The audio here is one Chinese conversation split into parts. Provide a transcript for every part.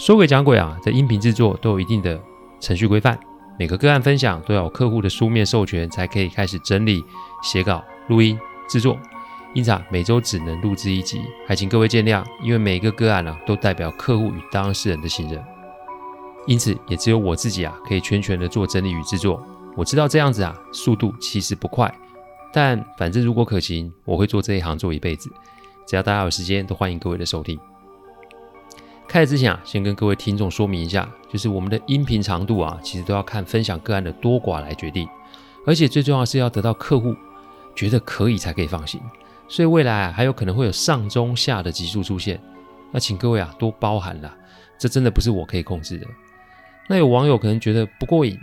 说鬼讲鬼啊，在音频制作都有一定的程序规范，每个个案分享都要有客户的书面授权，才可以开始整理、写稿、录音、制作。因此啊，每周只能录制一集，还请各位见谅，因为每一个个案啊，都代表客户与当事人的信任，因此也只有我自己啊，可以全权的做整理与制作。我知道这样子啊，速度其实不快，但反正如果可行，我会做这一行做一辈子。只要大家有时间，都欢迎各位的收听。开始之前啊，先跟各位听众说明一下，就是我们的音频长度啊，其实都要看分享个案的多寡来决定，而且最重要是要得到客户觉得可以才可以放心。所以未来啊，还有可能会有上中下的集数出现，那请各位啊多包涵啦，这真的不是我可以控制的。那有网友可能觉得不过瘾，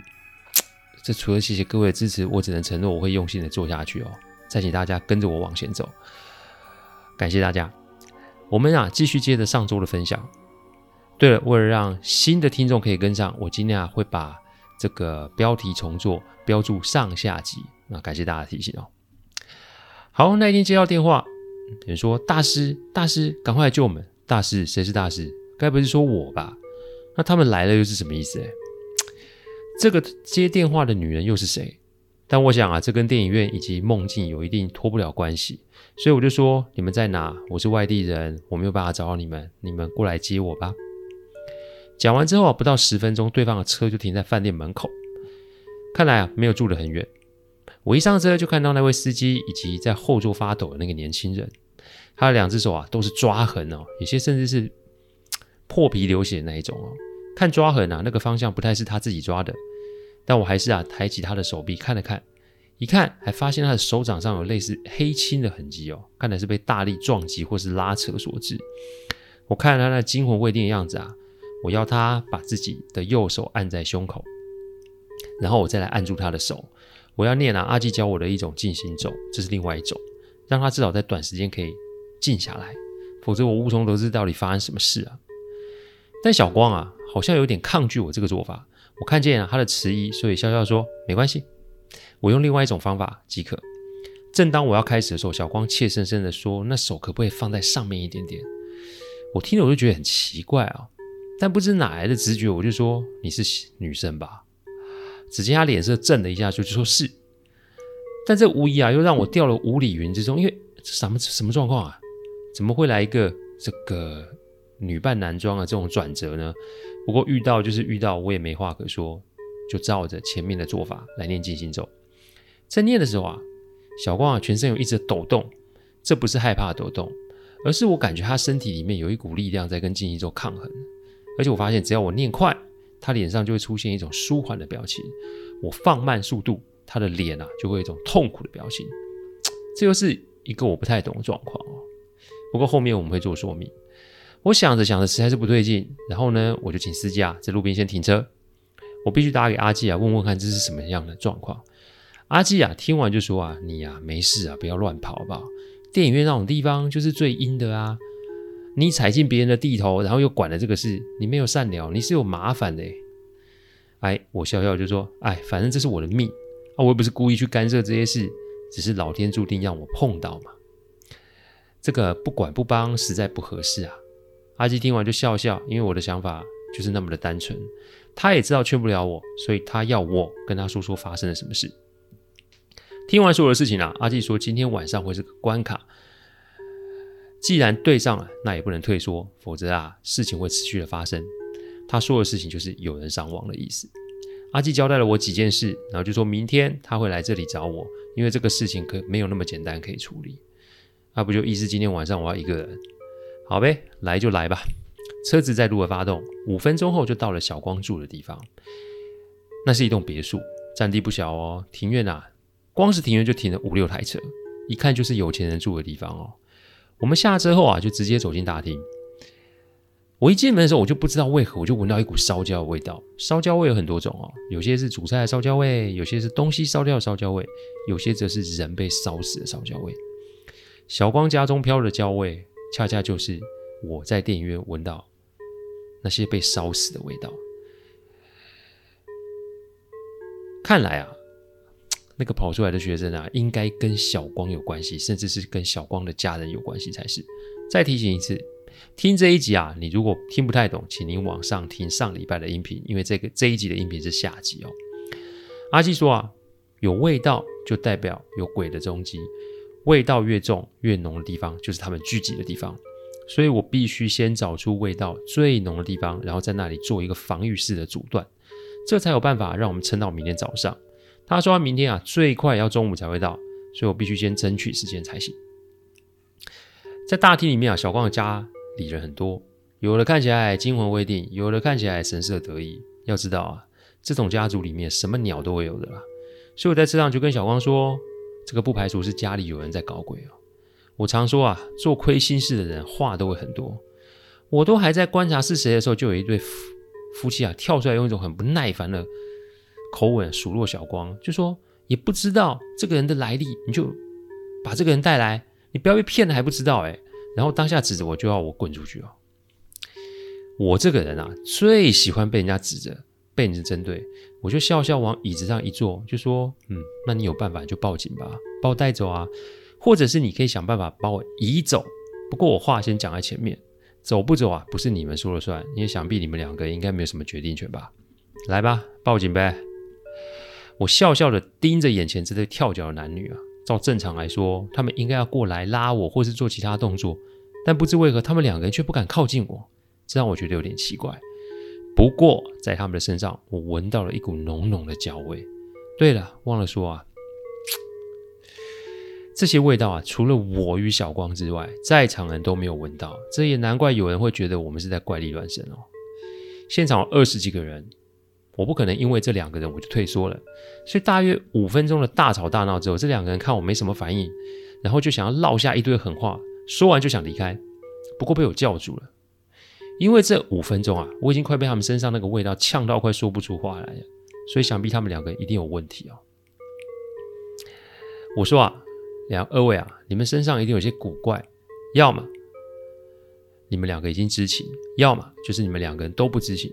这除了谢谢各位的支持，我只能承诺我会用心的做下去哦。再请大家跟着我往前走，感谢大家。我们啊继续接着上周的分享。对了，为了让新的听众可以跟上，我今天啊会把这个标题重做，标注上下集。那感谢大家提醒哦。好，那一天接到电话，有人说：“大师，大师，赶快来救我们！”大师，谁是大师？该不是说我吧？那他们来了又是什么意思？哎，这个接电话的女人又是谁？但我想啊，这跟电影院以及梦境有一定脱不了关系，所以我就说：“你们在哪？我是外地人，我没有办法找到你们，你们过来接我吧。”讲完之后啊，不到十分钟，对方的车就停在饭店门口。看来啊，没有住得很远。我一上车就看到那位司机以及在后座发抖的那个年轻人，他的两只手啊都是抓痕哦，有些甚至是破皮流血的那一种哦。看抓痕啊，那个方向不太是他自己抓的。但我还是啊抬起他的手臂看了看，一看还发现他的手掌上有类似黑青的痕迹哦，看来是被大力撞击或是拉扯所致。我看他那惊魂未定的样子啊。我要他把自己的右手按在胸口，然后我再来按住他的手。我要念啊，阿纪教我的一种静心咒，这是另外一种，让他至少在短时间可以静下来，否则我无从得知到底发生什么事啊。但小光啊，好像有点抗拒我这个做法。我看见啊他的迟疑，所以笑笑说：“没关系，我用另外一种方法即可。”正当我要开始的时候，小光怯生生的说：“那手可不可以放在上面一点点？”我听了我就觉得很奇怪啊。但不知哪来的直觉，我就说，你是女生吧？只见她脸色震了一下，就就说是。但这无疑啊，又让我掉了五里云之中，因为这什么什么状况啊？怎么会来一个这个女扮男装的这种转折呢？不过遇到就是遇到，我也没话可说，就照着前面的做法来念静心咒。在念的时候啊，小光啊全身有一直抖动，这不是害怕抖动，而是我感觉他身体里面有一股力量在跟静心咒抗衡。而且我发现，只要我念快，他脸上就会出现一种舒缓的表情；我放慢速度，他的脸啊就会有一种痛苦的表情。这又是一个我不太懂的状况哦。不过后面我们会做说明。我想着想着，实在是不对劲，然后呢，我就请司机啊在路边先停车。我必须打给阿纪啊，问问看这是什么样的状况。阿纪啊听完就说啊：“你呀、啊、没事啊，不要乱跑好不好？电影院那种地方就是最阴的啊。”你踩进别人的地头，然后又管了这个事，你没有善了，你是有麻烦的。哎，我笑笑就说：“哎，反正这是我的命啊，我又不是故意去干涉这些事，只是老天注定让我碰到嘛。这个不管不帮，实在不合适啊。”阿基听完就笑笑，因为我的想法就是那么的单纯，他也知道劝不了我，所以他要我跟他说说发生了什么事。听完所有的事情啊，阿基说今天晚上会是个关卡。既然对上了，那也不能退缩，否则啊，事情会持续的发生。他说的事情就是有人伤亡的意思。阿纪交代了我几件事，然后就说明天他会来这里找我，因为这个事情可没有那么简单可以处理。那不就意思今天晚上我要一个人？好呗，来就来吧。车子再度的发动，五分钟后就到了小光住的地方。那是一栋别墅，占地不小哦。庭院啊，光是庭院就停了五六台车，一看就是有钱人住的地方哦。我们下车后啊，就直接走进大厅。我一进门的时候，我就不知道为何，我就闻到一股烧焦的味道。烧焦味有很多种哦，有些是煮菜的烧焦味，有些是东西烧掉的烧焦味，有些则是人被烧死的烧焦味。小光家中飘的焦味，恰恰就是我在电影院闻到那些被烧死的味道。看来啊，那个跑出来的学生啊，应该跟小光有关系，甚至是跟小光的家人有关系才是。再提醒一次。听这一集啊，你如果听不太懂，请您往上听上礼拜的音频，因为这个这一集的音频是下集哦。阿基说啊，有味道就代表有鬼的踪迹，味道越重越浓的地方就是他们聚集的地方，所以我必须先找出味道最浓的地方，然后在那里做一个防御式的阻断，这才有办法让我们撑到明天早上。他说他明天啊最快要中午才会到，所以我必须先争取时间才行。在大厅里面啊，小光的家。里人很多，有的看起来惊魂未定，有的看起来神色得意。要知道啊，这种家族里面什么鸟都会有的啦。所以我在车上就跟小光说，这个不排除是家里有人在搞鬼哦。我常说啊，做亏心事的人话都会很多。我都还在观察是谁的时候，就有一对夫夫妻啊跳出来，用一种很不耐烦的口吻数落小光，就说也不知道这个人的来历，你就把这个人带来，你不要被骗了还不知道哎。然后当下指着我就要我滚出去哦！我这个人啊，最喜欢被人家指着、被人家针对，我就笑笑往椅子上一坐，就说：“嗯，那你有办法就报警吧，把我带走啊，或者是你可以想办法把我移走。不过我话先讲在前面，走不走啊，不是你们说了算，因为想必你们两个应该没有什么决定权吧？来吧，报警呗！”我笑笑的盯着眼前这对跳脚的男女啊。照正常来说，他们应该要过来拉我，或是做其他动作，但不知为何，他们两个人却不敢靠近我，这让我觉得有点奇怪。不过，在他们的身上，我闻到了一股浓浓的焦味。对了，忘了说啊，这些味道啊，除了我与小光之外，在场人都没有闻到。这也难怪有人会觉得我们是在怪力乱神哦。现场二十几个人。我不可能因为这两个人我就退缩了，所以大约五分钟的大吵大闹之后，这两个人看我没什么反应，然后就想要落下一堆狠话，说完就想离开，不过被我叫住了，因为这五分钟啊，我已经快被他们身上那个味道呛到快说不出话来了，所以想必他们两个一定有问题哦。我说啊，两二位啊，你们身上一定有些古怪，要么你们两个已经知情，要么就是你们两个人都不知情。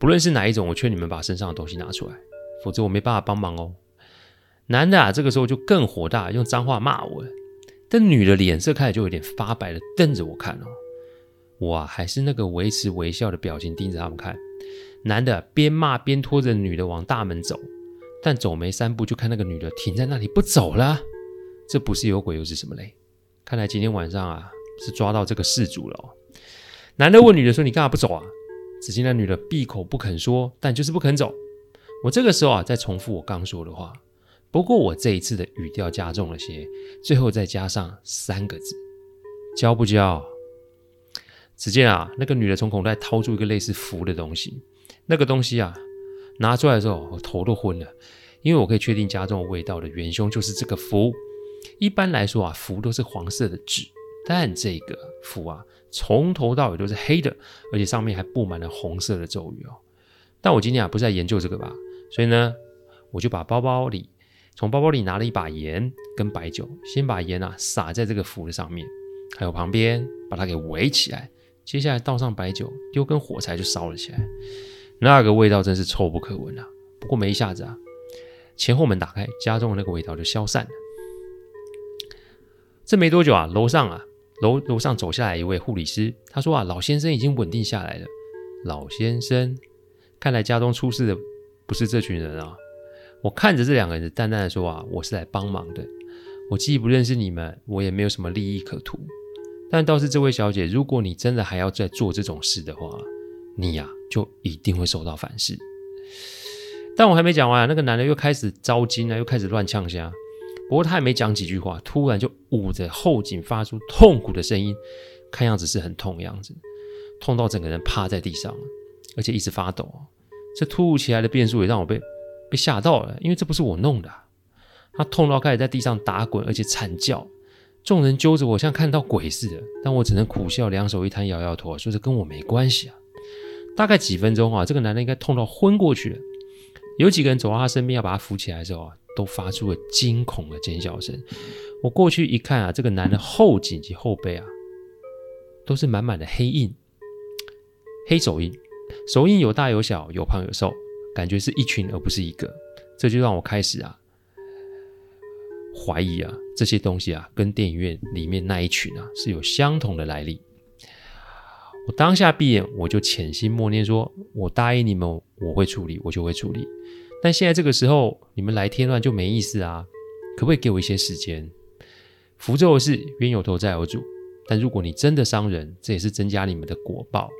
不论是哪一种，我劝你们把身上的东西拿出来，否则我没办法帮忙哦。男的啊，这个时候就更火大，用脏话骂我。但女的脸色开始就有点发白的瞪着我看哦。我啊，还是那个维持微笑的表情盯着他们看。男的边骂边拖着女的往大门走，但走没三步就看那个女的停在那里不走了。这不是有鬼又是什么嘞？看来今天晚上啊，是抓到这个事主了哦。男的问女的说：“你干嘛不走啊？”只见那女的闭口不肯说，但就是不肯走。我这个时候啊，再重复我刚说的话，不过我这一次的语调加重了些，最后再加上三个字：交不交？只见啊，那个女的从口袋掏出一个类似符的东西，那个东西啊，拿出来的时候，我头都昏了，因为我可以确定加重味道的元凶就是这个符。一般来说啊，符都是黄色的纸，但这个符啊。从头到尾都是黑的，而且上面还布满了红色的咒语哦。但我今天啊不是在研究这个吧，所以呢，我就把包包里从包包里拿了一把盐跟白酒，先把盐啊撒在这个符的上面，还有旁边把它给围起来。接下来倒上白酒，丢根火柴就烧了起来。那个味道真是臭不可闻啊！不过没一下子啊，前后门打开，家中的那个味道就消散了。这没多久啊，楼上啊。楼楼上走下来一位护理师，他说啊，老先生已经稳定下来了。老先生，看来家中出事的不是这群人啊。我看着这两个人，淡淡的说啊，我是来帮忙的。我既不认识你们，我也没有什么利益可图。但倒是这位小姐，如果你真的还要再做这种事的话，你呀、啊、就一定会受到反噬。但我还没讲完，那个男的又开始招惊了，又开始乱呛声。不过他还没讲几句话，突然就捂着后颈发出痛苦的声音，看样子是很痛的样子，痛到整个人趴在地上，而且一直发抖。这突如其来的变数也让我被被吓到了，因为这不是我弄的。他痛到开始在地上打滚，而且惨叫，众人揪着我，像看到鬼似的，但我只能苦笑，两手一摊，摇摇头，说这跟我没关系啊。大概几分钟啊，这个男的应该痛到昏过去了。有几个人走到他身边要把他扶起来的时候啊，都发出了惊恐的尖叫声。我过去一看啊，这个男的后颈及后背啊，都是满满的黑印，黑手印，手印有大有小，有胖有瘦，感觉是一群而不是一个。这就让我开始啊怀疑啊，这些东西啊，跟电影院里面那一群啊是有相同的来历。我当下闭眼，我就潜心默念说：“我答应你们，我会处理，我就会处理。”但现在这个时候，你们来添乱就没意思啊！可不可以给我一些时间？符咒的事，冤有头债有主。但如果你真的伤人，这也是增加你们的果报。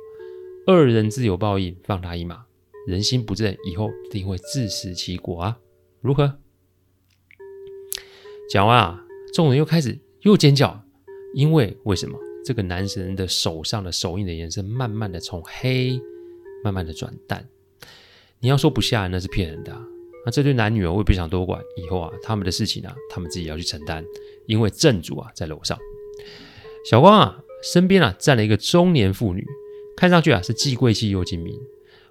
恶人自有报应，放他一马。人心不正，以后定会自食其果啊！如何？讲完啊，众人又开始又尖叫，因为为什么？这个男神的手上的手印的颜色，慢慢的从黑，慢慢的转淡。你要说不吓人，那是骗人的啊。那这对男女，我也不想多管。以后啊，他们的事情啊，他们自己要去承担。因为正主啊在楼上，小光啊身边啊站了一个中年妇女，看上去啊是既贵气又精明。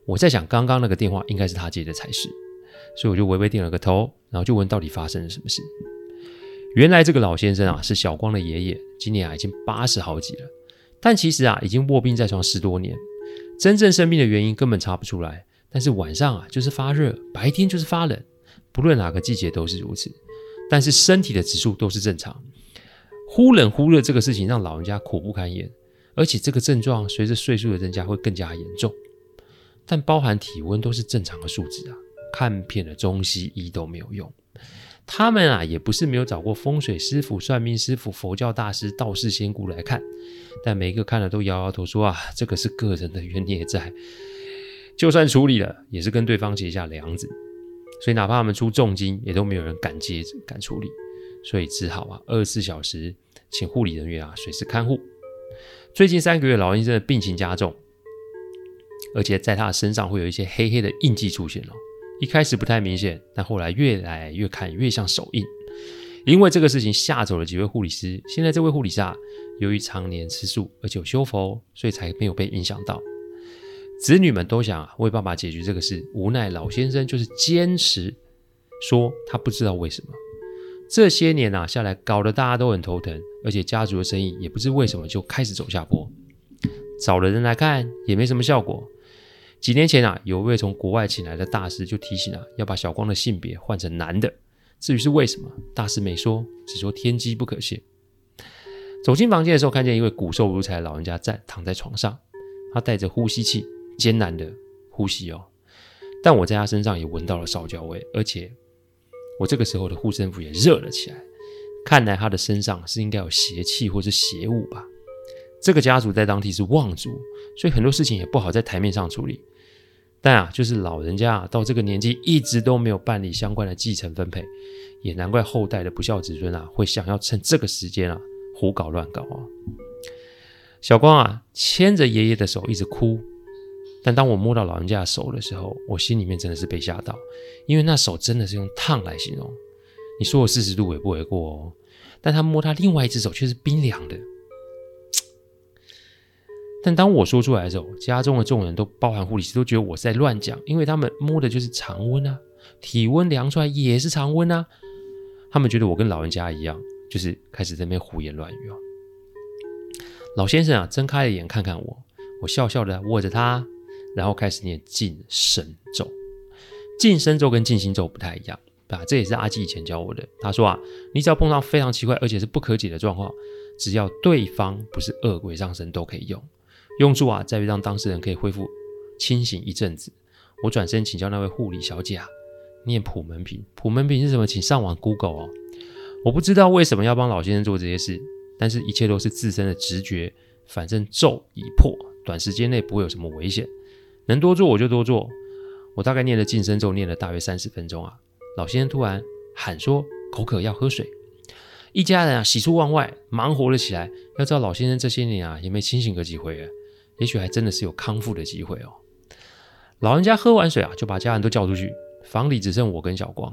我在想，刚刚那个电话应该是他接的才是，所以我就微微点了个头，然后就问到底发生了什么事。原来这个老先生啊是小光的爷爷，今年啊已经八十好几了，但其实啊已经卧病在床十多年，真正生病的原因根本查不出来。但是晚上啊就是发热，白天就是发冷，不论哪个季节都是如此。但是身体的指数都是正常，忽冷忽热这个事情让老人家苦不堪言，而且这个症状随着岁数的增加会更加严重。但包含体温都是正常的数值啊，看遍了中西医都没有用。他们啊也不是没有找过风水师傅、算命师傅、佛教大师、道士仙姑来看，但每一个看了都摇摇头说啊，这个是个人的冤孽债。就算处理了，也是跟对方结下梁子，所以哪怕他们出重金，也都没有人敢接敢处理，所以只好啊，二十四小时请护理人员啊随时看护。最近三个月，老先生的病情加重，而且在他的身上会有一些黑黑的印记出现了。一开始不太明显，但后来越来越看越像手印。因为这个事情吓走了几位护理师，现在这位护理师啊，由于常年吃素，而且有修佛，所以才没有被影响到。子女们都想为爸爸解决这个事，无奈老先生就是坚持说他不知道为什么。这些年啊下来，搞得大家都很头疼，而且家族的生意也不知为什么就开始走下坡。找了人来看也没什么效果。几年前啊，有一位从国外请来的大师就提醒啊要把小光的性别换成男的。至于是为什么，大师没说，只说天机不可泄。走进房间的时候，看见一位骨瘦如柴的老人家站躺在床上，他带着呼吸器。艰难的呼吸哦，但我在他身上也闻到了烧焦味，而且我这个时候的护身符也热了起来。看来他的身上是应该有邪气或是邪物吧？这个家族在当地是望族，所以很多事情也不好在台面上处理。但啊，就是老人家啊到这个年纪一直都没有办理相关的继承分配，也难怪后代的不孝子孙啊会想要趁这个时间啊胡搞乱搞啊。小光啊牵着爷爷的手一直哭。但当我摸到老人家的手的时候，我心里面真的是被吓到，因为那手真的是用烫来形容。你说我四十度也不为过哦。但他摸他另外一只手却是冰凉的。但当我说出来的时候，家中的众人都包含护理师都觉得我是在乱讲，因为他们摸的就是常温啊，体温量出来也是常温啊。他们觉得我跟老人家一样，就是开始在那边胡言乱语哦。老先生啊，睁开了眼看看我，我笑笑的握着他。然后开始念净身咒，净身咒跟静心咒不太一样，啊，这也是阿基以前教我的。他说啊，你只要碰到非常奇怪而且是不可解的状况，只要对方不是恶鬼上身都可以用。用处啊，在于让当事人可以恢复清醒一阵子。我转身请教那位护理小姐啊，念普门品，普门品是什么？请上网 Google 哦。我不知道为什么要帮老先生做这些事，但是一切都是自身的直觉。反正咒已破，短时间内不会有什么危险。能多做我就多做，我大概念了净身咒，念了大约三十分钟啊。老先生突然喊说：“口渴要喝水。”一家人啊喜出望外，忙活了起来。要知道老先生这些年啊也没清醒个几回，也许还真的是有康复的机会哦。老人家喝完水啊，就把家人都叫出去，房里只剩我跟小光。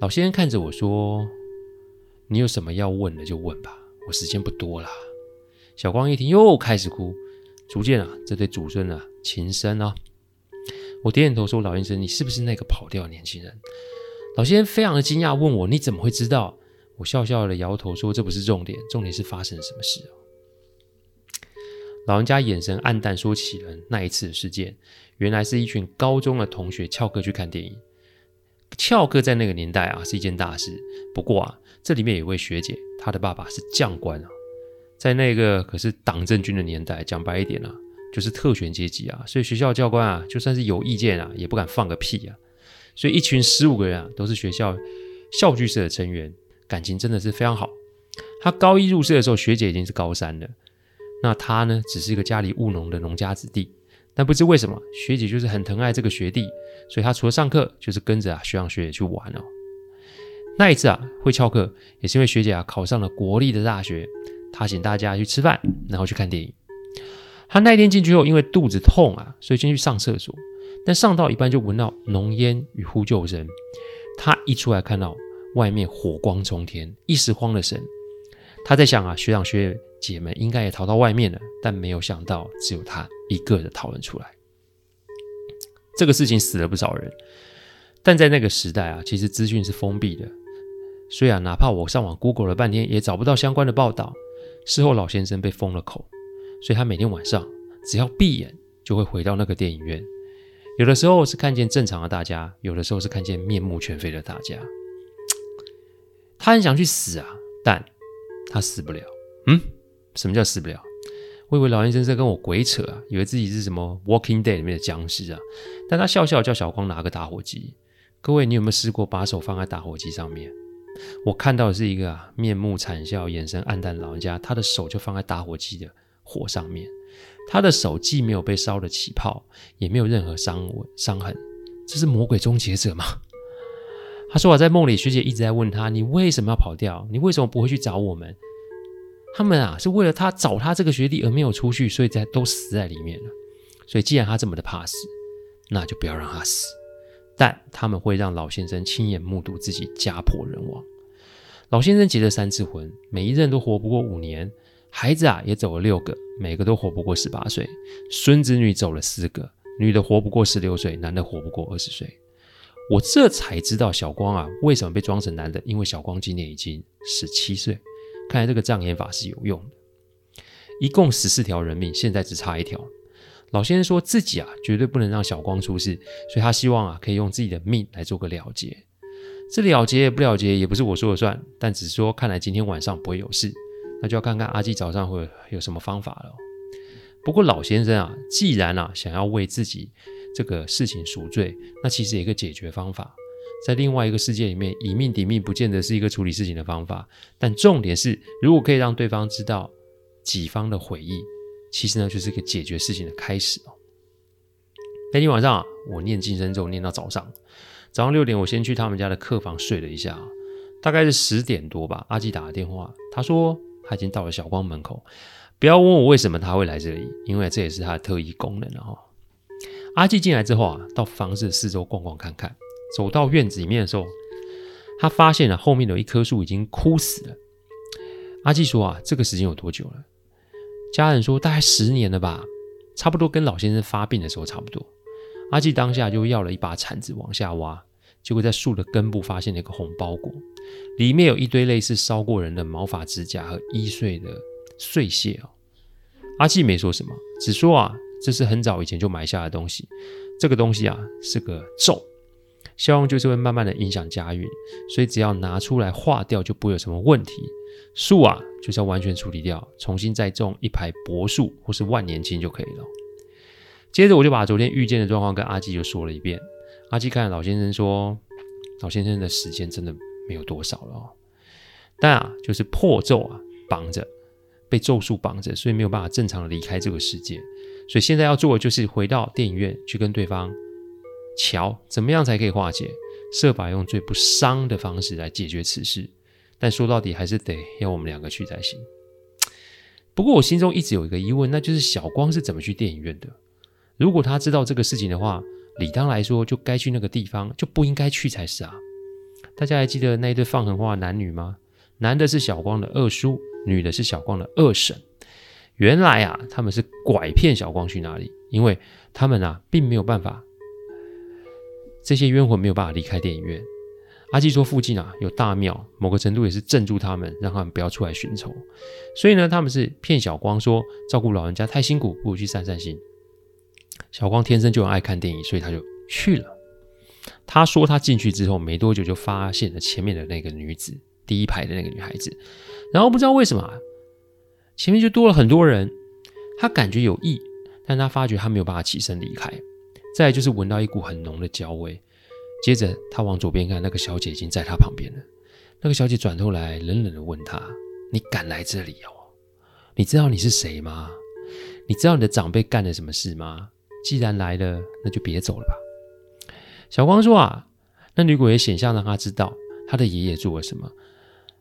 老先生看着我说：“你有什么要问的就问吧，我时间不多啦。”小光一听又开始哭，逐渐啊，这对祖孙啊情深啊。我点点头说：“老先生，你是不是那个跑掉的年轻人？”老先生非常的惊讶，问我：“你怎么会知道？”我笑笑的摇头说：“这不是重点，重点是发生了什么事哦。”老人家眼神黯淡，说起了那一次的事件。原来是一群高中的同学翘课去看电影。翘课在那个年代啊是一件大事。不过啊，这里面有一位学姐，她的爸爸是将官啊，在那个可是党政军的年代，讲白一点啊，就是特权阶级啊。所以学校教官啊，就算是有意见啊，也不敢放个屁啊。所以一群十五个人啊，都是学校校剧社的成员。感情真的是非常好。他高一入社的时候，学姐已经是高三了。那他呢，只是一个家里务农的农家子弟。但不知为什么，学姐就是很疼爱这个学弟，所以他除了上课，就是跟着啊学长学姐去玩哦。那一次啊，会翘课也是因为学姐啊考上了国立的大学，他请大家去吃饭，然后去看电影。他那天进去后，因为肚子痛啊，所以先去上厕所。但上到一半就闻到浓烟与呼救声，他一出来看到。外面火光冲天，一时慌了神。他在想啊，学长学姐们应该也逃到外面了，但没有想到只有他一个人逃了出来。这个事情死了不少人，但在那个时代啊，其实资讯是封闭的，所以啊，哪怕我上网 Google 了半天，也找不到相关的报道。事后老先生被封了口，所以他每天晚上只要闭眼就会回到那个电影院。有的时候是看见正常的大家，有的时候是看见面目全非的大家。他很想去死啊，但他死不了。嗯，什么叫死不了？我以为老先生在跟我鬼扯啊，以为自己是什么《Walking Dead》里面的僵尸啊。但他笑笑叫小光拿个打火机。各位，你有没有试过把手放在打火机上面？我看到的是一个啊，面目惨笑、眼神黯淡的老人家，他的手就放在打火机的火上面。他的手既没有被烧得起泡，也没有任何伤纹伤痕。这是魔鬼终结者吗？他说：“我在梦里，学姐一直在问他，你为什么要跑掉？你为什么不会去找我们？他们啊，是为了他找他这个学弟而没有出去，所以才都死在里面了。所以既然他这么的怕死，那就不要让他死。但他们会让老先生亲眼目睹自己家破人亡。老先生结了三次婚，每一任都活不过五年，孩子啊也走了六个，每个都活不过十八岁。孙子女走了四个，女的活不过十六岁，男的活不过二十岁。”我这才知道小光啊为什么被装成男的，因为小光今年已经十七岁。看来这个障眼法是有用的。一共十四条人命，现在只差一条。老先生说自己啊绝对不能让小光出事，所以他希望啊可以用自己的命来做个了结。这了结不了结也不是我说了算，但只是说看来今天晚上不会有事，那就要看看阿基早上会有什么方法了。不过老先生啊，既然啊想要为自己。这个事情赎罪，那其实有一个解决方法，在另外一个世界里面，以命抵命不见得是一个处理事情的方法。但重点是，如果可以让对方知道己方的悔意，其实呢，就是一个解决事情的开始哦。那天晚上啊，我念净身咒念到早上，早上六点，我先去他们家的客房睡了一下，大概是十点多吧。阿基打了电话，他说他已经到了小光门口，不要问我为什么他会来这里，因为这也是他的特异功能哦。阿纪进来之后啊，到房子四周逛逛看看，走到院子里面的时候，他发现了后面有一棵树已经枯死了。阿纪说啊，这个时间有多久了？家人说大概十年了吧，差不多跟老先生发病的时候差不多。阿纪当下就要了一把铲子往下挖，结果在树的根部发现了一个红包裹，里面有一堆类似烧过人的毛发、指甲和易碎的碎屑哦。阿纪没说什么，只说啊。这是很早以前就埋下的东西，这个东西啊是个咒，效用就是会慢慢的影响家运，所以只要拿出来化掉就不会有什么问题。树啊就是要完全处理掉，重新再种一排柏树或是万年青就可以了。接着我就把昨天遇见的状况跟阿纪就说了一遍。阿基看老先生说，老先生的时间真的没有多少了哦，但啊就是破咒啊绑着，被咒术绑着，所以没有办法正常的离开这个世界。所以现在要做的就是回到电影院去跟对方瞧，怎么样才可以化解，设法用最不伤的方式来解决此事。但说到底还是得要我们两个去才行。不过我心中一直有一个疑问，那就是小光是怎么去电影院的？如果他知道这个事情的话，理当来说就该去那个地方，就不应该去才是啊。大家还记得那一对放狠话的男女吗？男的是小光的二叔，女的是小光的二婶。原来啊，他们是拐骗小光去哪里？因为他们啊，并没有办法，这些冤魂没有办法离开电影院。阿纪说附近啊有大庙，某个程度也是镇住他们，让他们不要出来寻仇。所以呢，他们是骗小光说照顾老人家太辛苦，不如去散散心。小光天生就很爱看电影，所以他就去了。他说他进去之后没多久就发现了前面的那个女子，第一排的那个女孩子，然后不知道为什么。前面就多了很多人，他感觉有异，但他发觉他没有办法起身离开。再就是闻到一股很浓的焦味，接着他往左边看，那个小姐已经在他旁边了。那个小姐转头来，冷冷的问他：“你敢来这里哦？你知道你是谁吗？你知道你的长辈干了什么事吗？既然来了，那就别走了吧。”小光说：“啊，那女鬼也显像让他知道他的爷爷做了什么。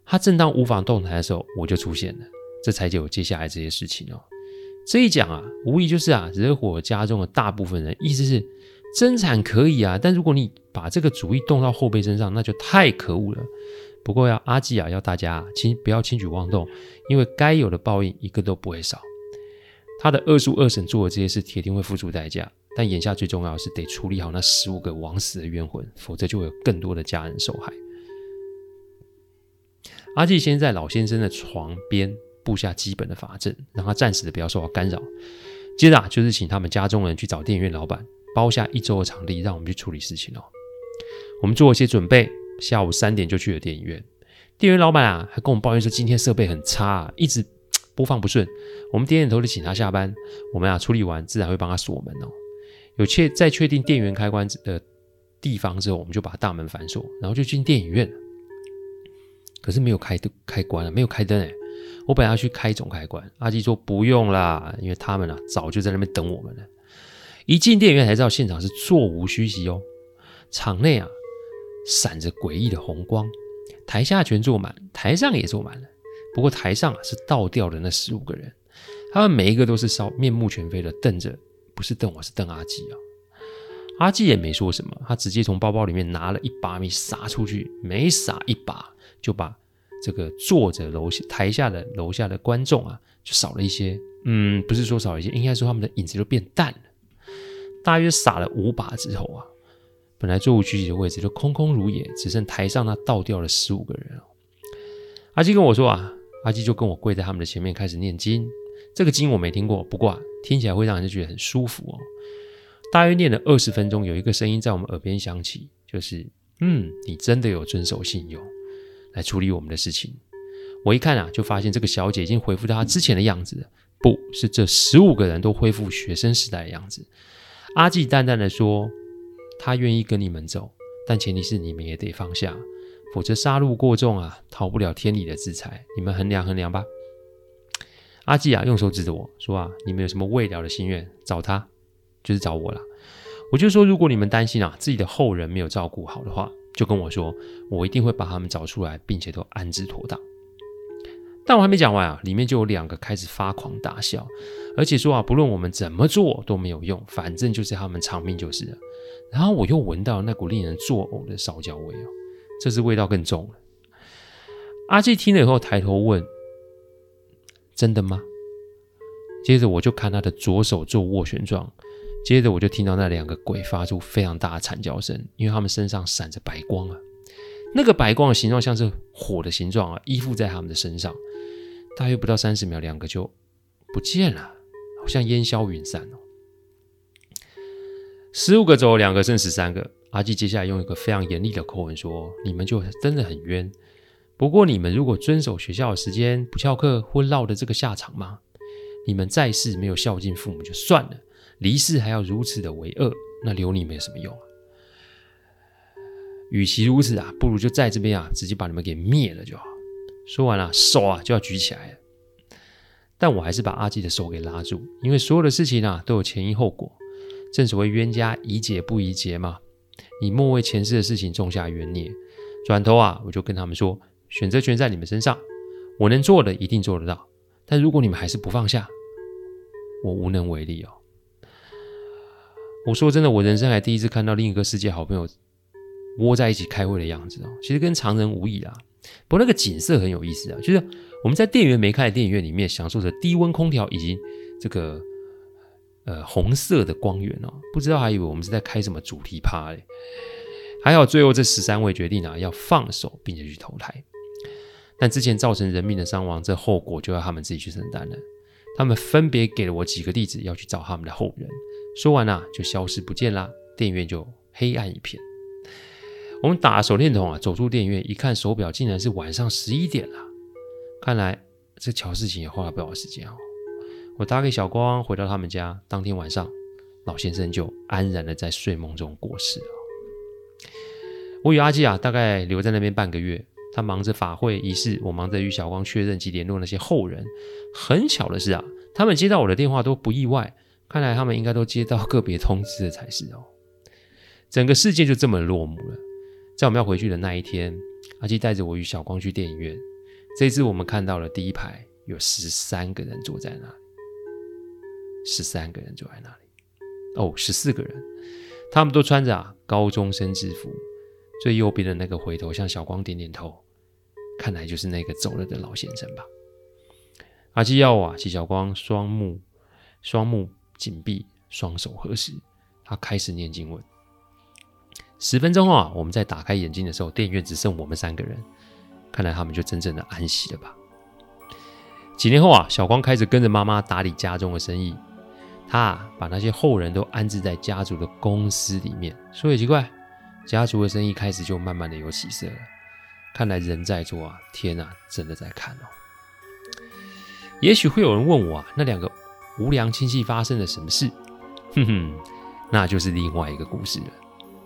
他正当无法动弹的时候，我就出现了。”这才就有接下来这些事情哦。这一讲啊，无疑就是啊，惹火家中的大部分人。意思是，争产可以啊，但如果你把这个主意动到后辈身上，那就太可恶了。不过要阿纪啊，要大家轻不要轻举妄动，因为该有的报应一个都不会少。他的二叔二婶做的这些事，铁定会付出代价。但眼下最重要的是得处理好那十五个枉死的冤魂，否则就会有更多的家人受害。阿纪先在老先生的床边。布下基本的法阵，让他暂时的不要受到干扰。接着啊，就是请他们家中人去找电影院老板包下一周的场地，让我们去处理事情哦。我们做了些准备，下午三点就去了电影院。电影院老板啊，还跟我们抱怨说今天设备很差，一直播放不顺。我们点点头的请他下班。我们啊处理完，自然会帮他锁门哦。有确在确定电源开关的地方之后，我们就把大门反锁，然后就进电影院。可是没有开灯开关啊，没有开灯哎。我本来要去开总开关，阿基说不用啦，因为他们啊早就在那边等我们了。一进电影院才知道现场是座无虚席哦，场内啊闪着诡异的红光，台下全坐满，台上也坐满了。不过台上啊是倒吊的那十五个人，他们每一个都是烧面目全非的瞪着，不是瞪我是瞪阿基啊。阿基也没说什么，他直接从包包里面拿了一把米撒出去，每撒一把就把。这个坐着楼下台下的楼下的观众啊，就少了一些。嗯，不是说少一些，应该说他们的影子就变淡了。大约撒了五把之后啊，本来座无虚席的位置就空空如也，只剩台上那倒吊了十五个人。阿基跟我说啊，阿基就跟我跪在他们的前面开始念经。这个经我没听过，不过，听起来会让人觉得很舒服哦。大约念了二十分钟，有一个声音在我们耳边响起，就是嗯，你真的有遵守信用。来处理我们的事情。我一看啊，就发现这个小姐已经恢复到她之前的样子，不是这十五个人都恢复学生时代的样子。阿季淡淡的说：“他愿意跟你们走，但前提是你们也得放下，否则杀戮过重啊，逃不了天理的制裁。你们衡量衡量吧。”阿季啊，用手指着我说：“啊，你们有什么未了的心愿，找他，就是找我了。”我就说：“如果你们担心啊，自己的后人没有照顾好的话。”就跟我说，我一定会把他们找出来，并且都安置妥当。但我还没讲完啊，里面就有两个开始发狂大笑，而且说啊，不论我们怎么做都没有用，反正就是他们偿命就是了。然后我又闻到那股令人作呕的烧焦味哦，这次味道更重了。阿纪听了以后抬头问：“真的吗？”接着我就看他的左手做斡旋状。接着我就听到那两个鬼发出非常大的惨叫声，因为他们身上闪着白光啊，那个白光的形状像是火的形状啊，依附在他们的身上。大约不到三十秒，两个就不见了，好像烟消云散哦。十五个走，两个剩十三个。阿纪接下来用一个非常严厉的口吻说：“你们就真的很冤。不过你们如果遵守学校的时间，不翘课，会落得这个下场吗？你们在世没有孝敬父母就算了。”离世还要如此的为恶，那留你们有什么用啊？与其如此啊，不如就在这边啊，直接把你们给灭了就好。说完了，手啊就要举起来了，但我还是把阿纪的手给拉住，因为所有的事情啊都有前因后果。正所谓冤家宜解不宜结嘛，你莫为前世的事情种下冤孽。转头啊，我就跟他们说，选择权在你们身上，我能做的一定做得到，但如果你们还是不放下，我无能为力哦。我说真的，我人生还第一次看到另一个世界好朋友窝在一起开会的样子哦，其实跟常人无异啦。不过那个景色很有意思啊，就是我们在电源没开的电影院里面，享受着低温空调以及这个呃红色的光源哦，不知道还以为我们是在开什么主题趴嘞。还好最后这十三位决定啊要放手，并且去投胎。但之前造成人命的伤亡，这后果就要他们自己去承担了。他们分别给了我几个地址，要去找他们的后人。说完啊，就消失不见啦。电影院就黑暗一片。我们打手电筒啊，走出电影院，一看手表，竟然是晚上十一点了。看来这乔事情也花了不少时间哦。我打给小光，回到他们家，当天晚上，老先生就安然的在睡梦中过世了。我与阿基啊，大概留在那边半个月。他忙着法会仪式，我忙着与小光确认及联络那些后人。很巧的是啊，他们接到我的电话都不意外，看来他们应该都接到个别通知的才是哦。整个事件就这么落幕了。在我们要回去的那一天，阿基带着我与小光去电影院。这次我们看到了第一排有十三个人坐在那里，十三个人坐在那里。哦，十四个人，他们都穿着啊高中生制服。最右边的那个回头向小光点点头，看来就是那个走了的老先生吧。阿基要我啊，请小光双目双目紧闭，双手合十，他开始念经文。十分钟后啊，我们再打开眼睛的时候，电影院只剩我们三个人，看来他们就真正的安息了吧。几年后啊，小光开始跟着妈妈打理家中的生意，他把那些后人都安置在家族的公司里面。所以奇怪。家族的生意开始就慢慢的有起色了，看来人在做啊，天啊，真的在看哦。也许会有人问我啊，那两个无良亲戚发生了什么事？哼哼，那就是另外一个故事了，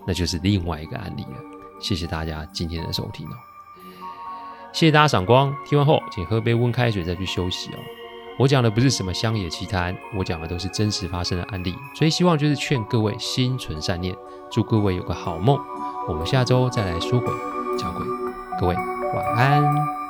那就是另外一个案例了。谢谢大家今天的收听哦，谢谢大家赏光。听完后请喝杯温开水再去休息哦。我讲的不是什么乡野奇谈，我讲的都是真实发生的案例，所以希望就是劝各位心存善念，祝各位有个好梦。我们下周再来说鬼讲鬼，各位晚安。